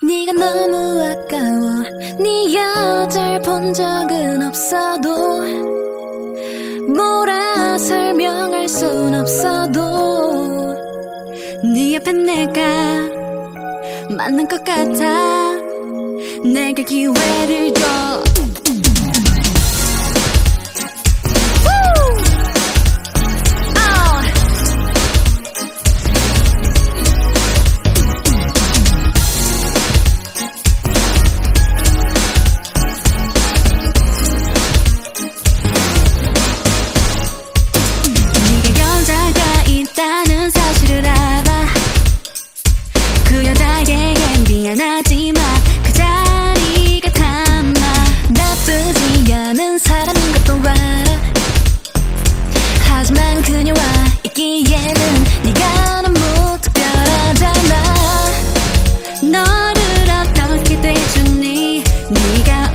네가 너무 아까워. 네 여절 본 적은 없어도 뭐라 설명할 순 없어도 네 옆에 내가 맞는 것 같아. 내게 기회를 줘 대주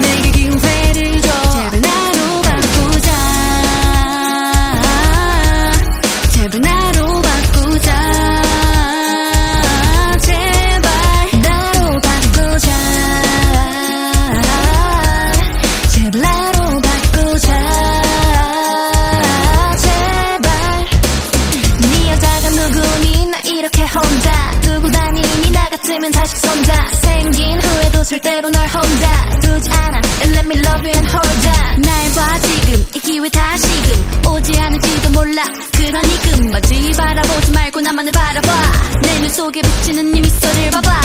내 절대로 널 혼자 두지 않아. And let me love you and hold ya. 날봐 지금. 이 기회 다시금. 오지 않을지도 몰라. 그러니 금방지? 바라보지 말고 나만을 바라봐. 내 눈 속에 비치는 네 미소를 봐봐